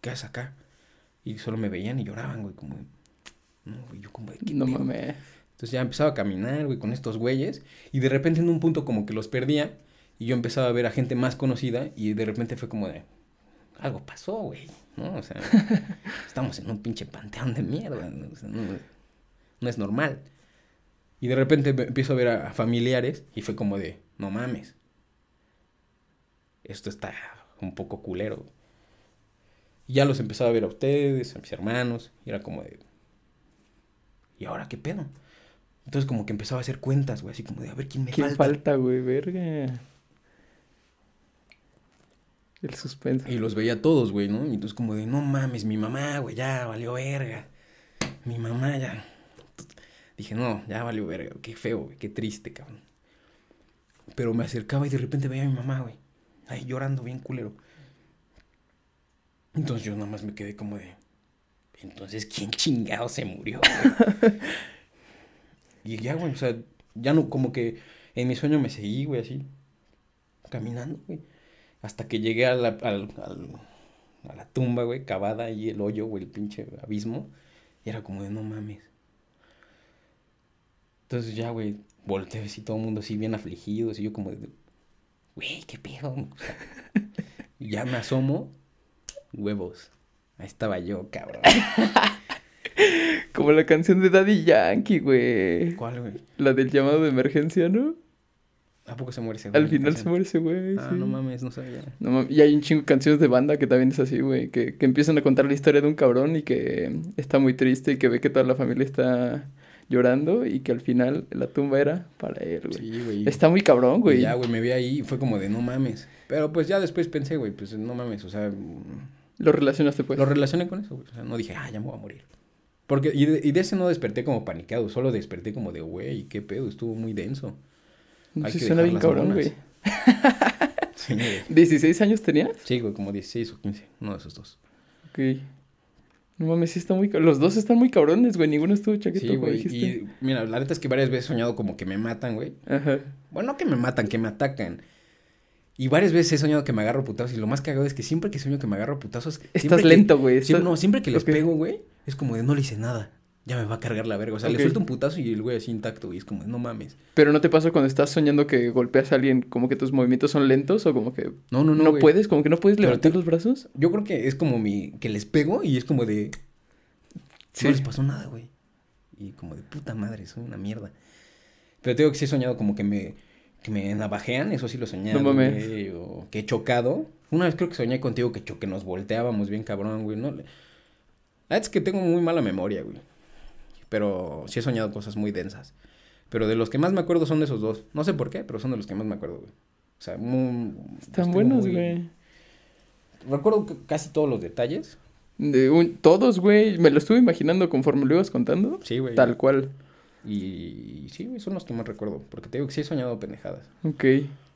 ¿Qué haces acá? Y solo me veían y lloraban, güey, como... No, güey, yo como de... ¿qué No pedo? mames. Entonces ya empezaba a caminar, güey, con estos güeyes. Y de repente en un punto como que los perdía. Y yo empezaba a ver a gente más conocida. Y de repente fue como de... Algo pasó, güey. ¿No? O sea, estamos en un pinche panteón de mierda. ¿no? O sea, no, no es normal. Y de repente empiezo a ver a, familiares. Y fue como de... No mames. Esto está un poco culero. Y ya los empezaba a ver a ustedes, a mis hermanos. Y era como de... ¿Y ahora qué pedo? Entonces como que empezaba a hacer cuentas, güey, así como de a ver quién me ¿Quién falta. falta, güey? Verga. El suspenso. Y los veía todos, güey, ¿no? Y entonces como de, no mames, mi mamá, güey, ya valió verga. Mi mamá ya. Dije, no, ya valió verga, qué feo, güey, qué triste, cabrón. Pero me acercaba y de repente veía a mi mamá, güey, ahí llorando bien culero. Entonces yo nada más me quedé como de, entonces, ¿quién chingado se murió? güey? y ya, güey, o sea, ya no, como que en mi sueño me seguí, güey, así, caminando, güey. Hasta que llegué a la, al- al- a la tumba, güey, cavada y el hoyo, güey, el pinche abismo. Y era como de, no mames. Entonces ya, güey, volteé así todo el mundo así bien afligido. Y yo como güey, qué pedo. Ya me asomo, huevos. Ahí estaba yo, cabrón. Como la canción de Daddy Yankee, güey. ¿Cuál, güey? La del llamado de emergencia, ¿no? ¿A poco se muere ese güey? Al final se muere ese güey. Ah, sí. no mames, no sabía. No mames, y hay un chingo de canciones de banda que también es así, güey, que, que empiezan a contar la historia de un cabrón y que está muy triste y que ve que toda la familia está llorando y que al final la tumba era para él, güey. Sí, güey. Está muy cabrón, güey. ya, güey, me vi ahí y fue como de, no mames. Pero pues ya después pensé, güey, pues no mames, o sea... Lo relacionaste, pues. Lo relacioné con eso, güey. O sea, no dije, ah, ya me voy a morir. Porque, y de, y de ese no desperté como paniqueado, solo desperté como de, güey, qué pedo, estuvo muy denso. hay sí, que suena bien cabrón, güey. Sí, güey. ¿16 años tenías? Sí, güey, como 16 o 15, uno de esos dos. Ok. No mames, sí está muy... Los dos están muy cabrones, güey. Ninguno estuvo chaqueto, Sí, güey. Y mira, la neta es que varias veces he soñado como que me matan, güey. Ajá. Bueno, no que me matan, que me atacan. Y varias veces he soñado que me agarro putazos. Y lo más cagado es que siempre que sueño que me agarro putazos. Estás siempre que- lento, güey. siempre- no, siempre que les pego, güey, es como de no le hice nada. Ya me va a cargar la verga. O sea, le suelto un putazo y el güey así intacto. Y es como no mames. Pero ¿no te pasa cuando estás soñando que golpeas a alguien como que tus movimientos son lentos o como que No, no, no. no, güey. puedes? Como que no puedes Pero levantar te- los brazos? Yo creo que es como mi. que les pego y es como de. Sí. No les pasó nada, güey. Y como de puta madre, soy una mierda. Pero te digo que sí he soñado como que me. que me navajean, eso sí lo soñado. No mames. güey, o que he chocado. Una vez creo que soñé contigo que, cho- que nos volteábamos bien cabrón, güey. No, la verdad es que tengo muy mala memoria, güey. Pero sí he soñado cosas muy densas. Pero de los que más me acuerdo son de esos dos. No sé por qué, pero son de los que más me acuerdo, güey. O sea, muy. Están buenos, muy- güey. Recuerdo casi todos los detalles. De un- todos, güey. Me lo estuve imaginando conforme lo ibas contando. Sí, güey. Tal cual. Y sí, güey, son los que más recuerdo. Porque te digo que sí he soñado pendejadas. Ok.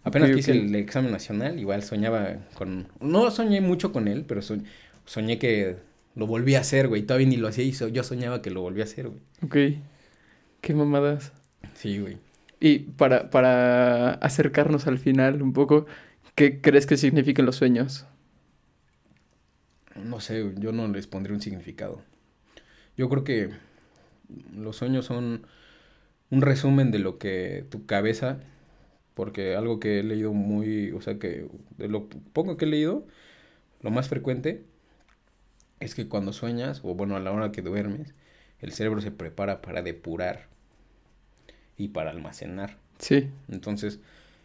Apenas Ok, que hice el examen nacional, igual soñaba con... No soñé mucho con él, pero soñ- soñé que lo volví a hacer, güey. Todavía ni lo hacía y so- yo soñaba que lo volví a hacer, güey. Ok. Qué mamadas. Sí, güey. Y para, para acercarnos al final un poco, ¿qué crees que significan los sueños? No sé, yo no les pondré un significado. Yo creo que los sueños son un resumen de lo que tu cabeza, porque algo que he leído muy, o sea que de lo poco que he leído, lo más frecuente es que cuando sueñas, o bueno, a la hora que duermes, el cerebro se prepara para depurar y para almacenar. Sí. Entonces,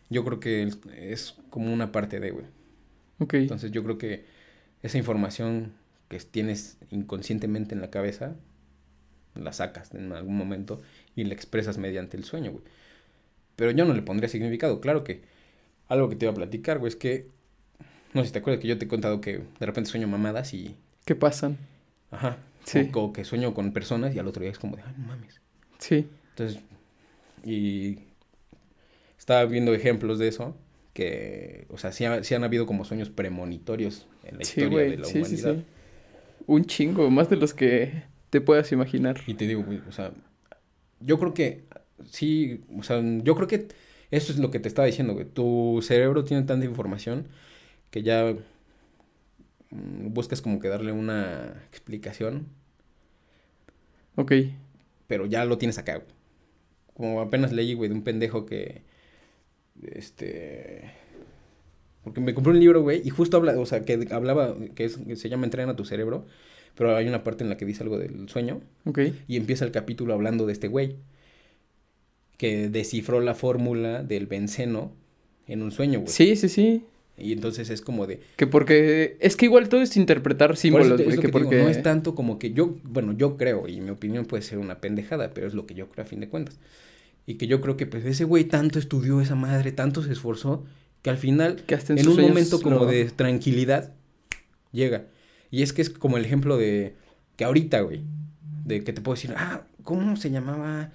yo creo que es, como una parte de, güey. Ok. Entonces yo creo que esa información que tienes inconscientemente en la cabeza, la sacas en algún momento y la expresas mediante el sueño, güey. Pero yo no le pondría significado. Claro que algo que te iba a platicar, güey, es que No sé si te acuerdas que yo te he contado que de repente sueño mamadas y... ¿Qué pasan? Ajá. Sí. O, o que sueño con personas y al otro día es como de, ay, no mames. Sí. Entonces, y estaba viendo ejemplos de eso, que, o sea, sí, ha- sí han habido como sueños premonitorios en la Sí, historia de la humanidad. sí. Un chingo, más de los que te puedas imaginar. Y te digo, o sea, yo creo que sí, o sea, yo creo que eso es lo que te estaba diciendo, güey. Tu cerebro tiene tanta información que ya buscas como que darle una explicación, Ok. pero ya lo tienes acá, güey. Como apenas leí, güey, de un pendejo que, este, porque me compré un libro, güey, y justo habla, o sea, que hablaba, que, es, que se llama Entrena tu cerebro, pero hay una parte en la que dice algo del sueño, Ok. y empieza el capítulo hablando de este güey que descifró la fórmula del benceno en un sueño, güey. Sí, sí, sí. Y entonces es como de... Que porque. Es que igual todo es interpretar Por eso símbolos, te- es güey. lo Que que te digo, porque. no es tanto como que yo, bueno, yo creo, y mi opinión puede ser una pendejada, pero es lo que yo creo a fin de cuentas. Y que yo creo que pues ese güey tanto estudió esa madre, tanto se esforzó, que al final, que hasta en, un momento como lo- de tranquilidad, llega. Y es que es como el ejemplo de que ahorita, güey, de que te puedo decir, ah, ¿cómo se llamaba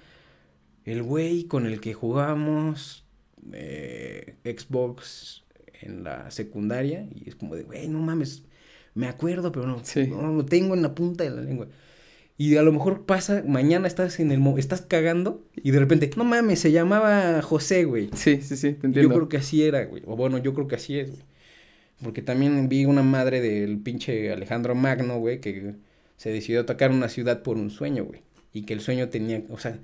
el güey con el que jugábamos eh, Xbox en la secundaria? Y es como de, güey, no mames, me acuerdo, pero no, Sí. no lo tengo en la punta de la lengua. Y a lo mejor pasa, mañana estás en el, mo- estás cagando y de repente, no mames, se llamaba José, güey. Sí, sí, sí, te Yo entiendo. creo que así era, güey. O bueno, yo creo que así es, güey. Porque también vi una madre del pinche Alejandro Magno, güey, que se decidió atacar una ciudad por un sueño, güey. Y que el sueño tenía, o sea,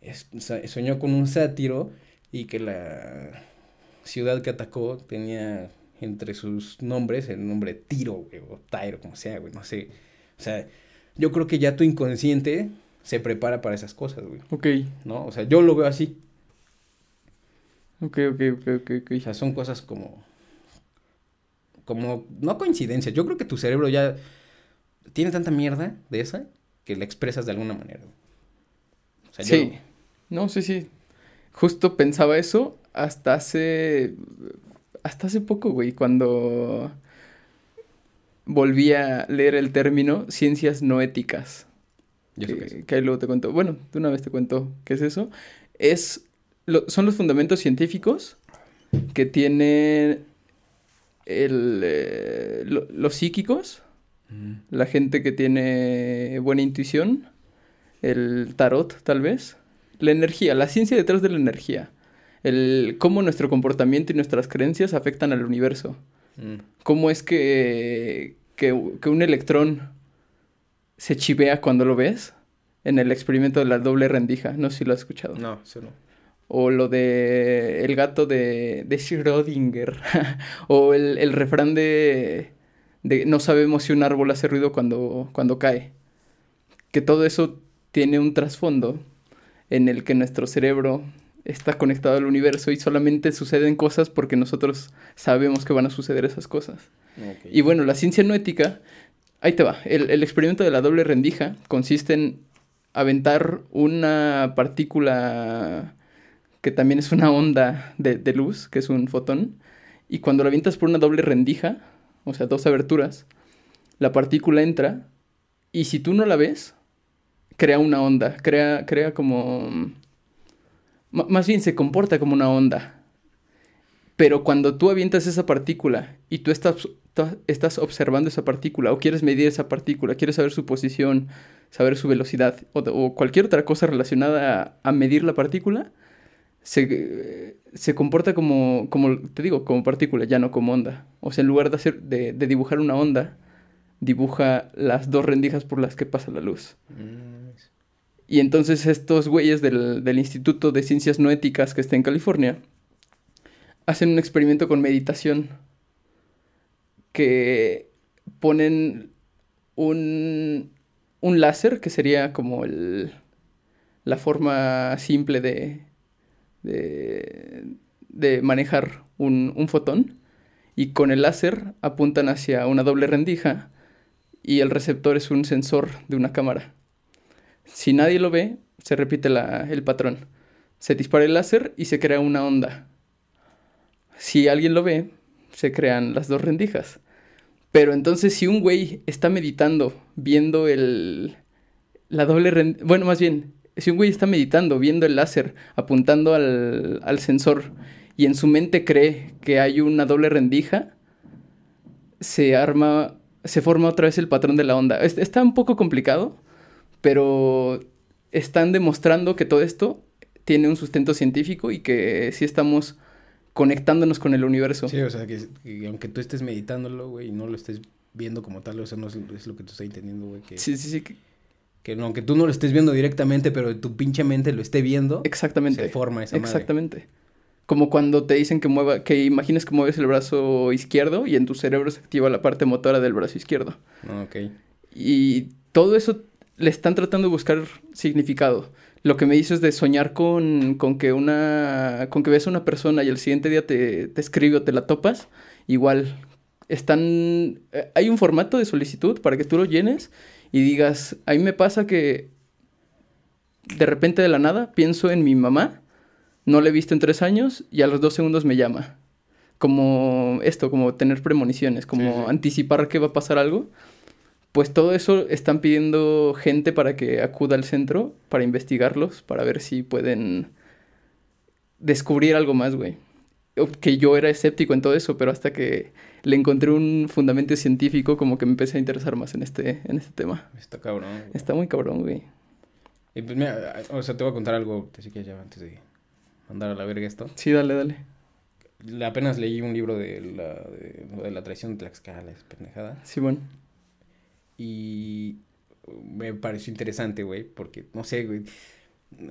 es- soñó con un sátiro y que la ciudad que atacó tenía entre sus nombres el nombre Tiro, güey, o Tairo, como sea, güey, no sé. O sea, yo creo que ya tu inconsciente se prepara para esas cosas, güey, Ok, ¿no? O sea, yo lo veo así. ok, ok, ok, ok, ok. O sea, son cosas como. Como. No coincidencias. Yo creo que tu cerebro ya. Tiene tanta mierda de esa. Que la expresas de alguna manera. O sea, yo- Sí. No, sí, sí. Justo pensaba eso hasta hace. Hasta hace poco, güey, cuando volví a leer el término ciencias no éticas. ¿Y eso que, qué es? que ahí luego te cuento. Bueno, de una vez te cuento qué es eso. Es, lo- son los fundamentos científicos que tienen el, eh, lo- los psíquicos, Mm, la gente que tiene buena intuición, el tarot tal vez, la energía, la ciencia detrás de la energía, el cómo nuestro comportamiento y nuestras creencias afectan al universo, mm. cómo es que, que, que un electrón se chivea cuando lo ves en el experimento de la doble rendija, no sé si lo has escuchado. No, eso no. O lo de el gato de, de Schrödinger. o el, el refrán de, de no sabemos si un árbol hace ruido cuando, cuando cae. Que todo eso tiene un trasfondo en el que nuestro cerebro está conectado al universo y solamente suceden cosas porque nosotros sabemos que van a suceder esas cosas. Y bueno, la ciencia no ética, ahí te va. El, el experimento de la doble rendija consiste en aventar una partícula que también es una onda de, de luz, que es un fotón, y cuando la avientas por una doble rendija, o sea, dos aberturas, la partícula entra y si tú no la ves, crea una onda, crea, crea como... más bien se comporta como una onda. Pero cuando tú avientas esa partícula y tú estás, estás observando esa partícula o quieres medir esa partícula, quieres saber su posición, saber su velocidad o, cualquier otra cosa relacionada a, medir la partícula, se, se comporta como, como, te digo, como partícula, ya no como onda. O sea, en lugar de, hacer, de dibujar una onda, dibuja las dos rendijas por las que pasa la luz. Mm, Y entonces estos güeyes del, del Instituto de Ciencias No Éticas que está en California hacen un experimento con meditación que ponen un, un láser que sería como el, la forma simple de, de, de manejar un, un fotón y con el láser apuntan hacia una doble rendija y el receptor es un sensor de una cámara. Si nadie lo ve, se repite el patrón. Se dispara el láser y se crea una onda. Si alguien lo ve, se crean las dos rendijas. Pero entonces si un güey está meditando, viendo el... La doble rendija... Bueno, más bien, si un güey está meditando, viendo el láser, apuntando al, al sensor y en su mente cree que hay una doble rendija, se arma, se forma otra vez el patrón de la onda. Está un poco complicado, pero están demostrando que todo esto tiene un sustento científico y que sí estamos conectándonos con el universo. Sí, o sea, que, aunque tú estés meditándolo, güey, y no lo estés viendo como tal, o sea, no es, lo que tú estás entendiendo, güey. Que, sí, sí, sí. Que, aunque tú no lo estés viendo directamente, pero tu pinche mente lo esté viendo. Exactamente. Se forma esa Exactamente. Como cuando te dicen que mueva, que imagines que mueves el brazo izquierdo y en tu cerebro se activa la parte motora del brazo izquierdo. Ah, ok. Y todo eso le están tratando de buscar significado. Lo que me dices de soñar con, con que una. con que ves a una persona y el siguiente día te, te escribe o te la topas, igual. Están. Eh, hay un formato de solicitud para que tú lo llenes y digas. A mí me pasa que. De repente de la nada pienso en mi mamá. No la he visto en tres años y a los dos segundos me llama. Como esto, como tener premoniciones, como anticipar que va a pasar algo pues todo eso están pidiendo gente para que acuda al centro para investigarlos, para ver si pueden descubrir algo más, güey. Que yo era escéptico en todo eso, pero hasta que le encontré un fundamento científico, como que me empecé a interesar más en este, en este tema. Está cabrón. Está muy cabrón, güey. Y pues mira, o sea, te voy a contar algo, así que ya antes de mandar a la verga esto. Sí, dale, dale. Apenas leí un libro de la, de, de la traición de Tlaxcala, es pendejada. Sí, bueno. Y me pareció interesante, güey, porque, no sé, güey,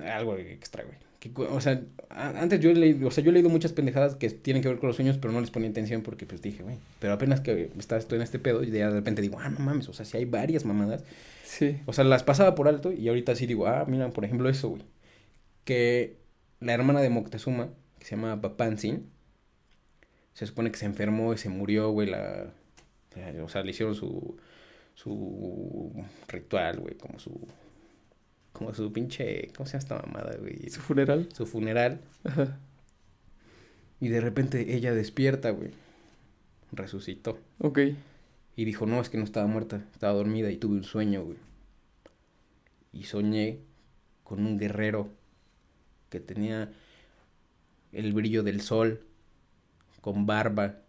algo extra, güey. o sea, antes yo he leído, o sea, yo he leído muchas pendejadas que tienen que ver con los sueños, pero no les ponía atención porque pues dije, güey, pero apenas que estaba estoy en este pedo y de repente digo, ah, no mames, o sea, si hay varias mamadas. Sí. O sea, las pasaba por alto y ahorita sí digo, ah, mira, por ejemplo eso, güey. Que la hermana de Moctezuma, que se llama Papansin, se supone que se enfermó y se murió, güey, la... O sea, le hicieron su su ritual, güey, como su como su pinche, ¿cómo se llama esta mamada, güey? Su funeral. Su funeral. Ajá. Y de repente ella despierta, güey. Resucitó. Ok. Y dijo, no, es que no estaba muerta, estaba dormida y tuve un sueño, güey. Y soñé con un guerrero que tenía el brillo del sol, con barba,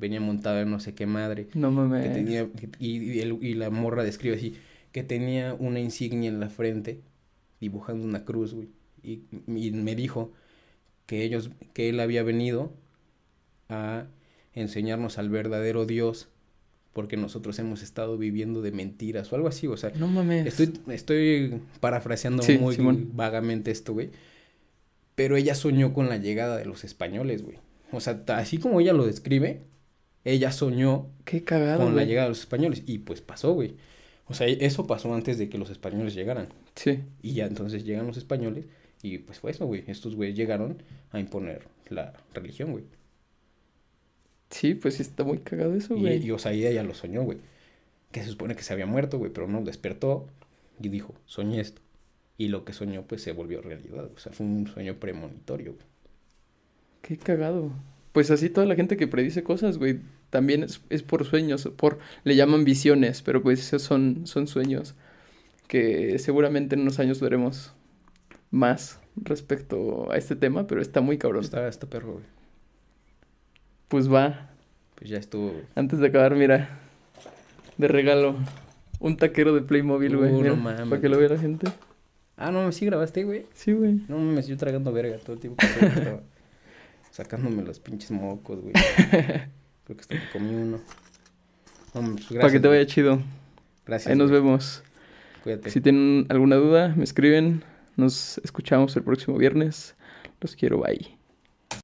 venía montado en no sé qué madre. No mames. Que tenía, y, y, la morra describe así, que tenía una insignia en la frente, dibujando una cruz, güey. Y, y, me dijo que ellos, que él había venido a enseñarnos al verdadero Dios, porque nosotros hemos estado viviendo de mentiras o algo así, o sea. No mames. Estoy, estoy parafraseando muy vagamente esto, güey. Pero ella soñó con la llegada de los españoles, güey. O sea, así como ella lo describe, ella soñó Qué cagado, con la llegada de los españoles. Y pues pasó, güey. O sea, eso pasó antes de que los españoles llegaran. Sí. Y ya entonces llegan los españoles y pues fue eso, güey. Estos güeyes llegaron a imponer la religión, güey. Sí, pues está muy cagado eso, güey. Y, o sea, ella ya lo soñó, güey. Que se supone que se había muerto, güey, pero no, despertó y dijo, soñé esto. Y lo que soñó, pues se volvió realidad. O sea, fue un sueño premonitorio, güey. Qué cagado pues así toda la gente que predice cosas, güey, también es, por sueños, por le llaman visiones, pero pues esos son, son sueños que seguramente en unos años veremos más respecto a este tema, pero está muy cabrón. Está, está perro, güey. Pues va. Pues ya estuvo. Antes de acabar, mira, de regalo, un taquero de Playmobil, güey. Uh, no mames. Para que lo vea la gente. Ah, no, sí grabaste, güey. Sí, güey. No me estoy tragando verga todo el tiempo. sacándome los pinches mocos, güey. Creo que hasta me comí uno. Pues, Para que te vaya chido. Gracias. Ahí nos vemos. Cuídate. Si tienen alguna duda, me escriben. Nos escuchamos el próximo viernes. Los quiero, bye.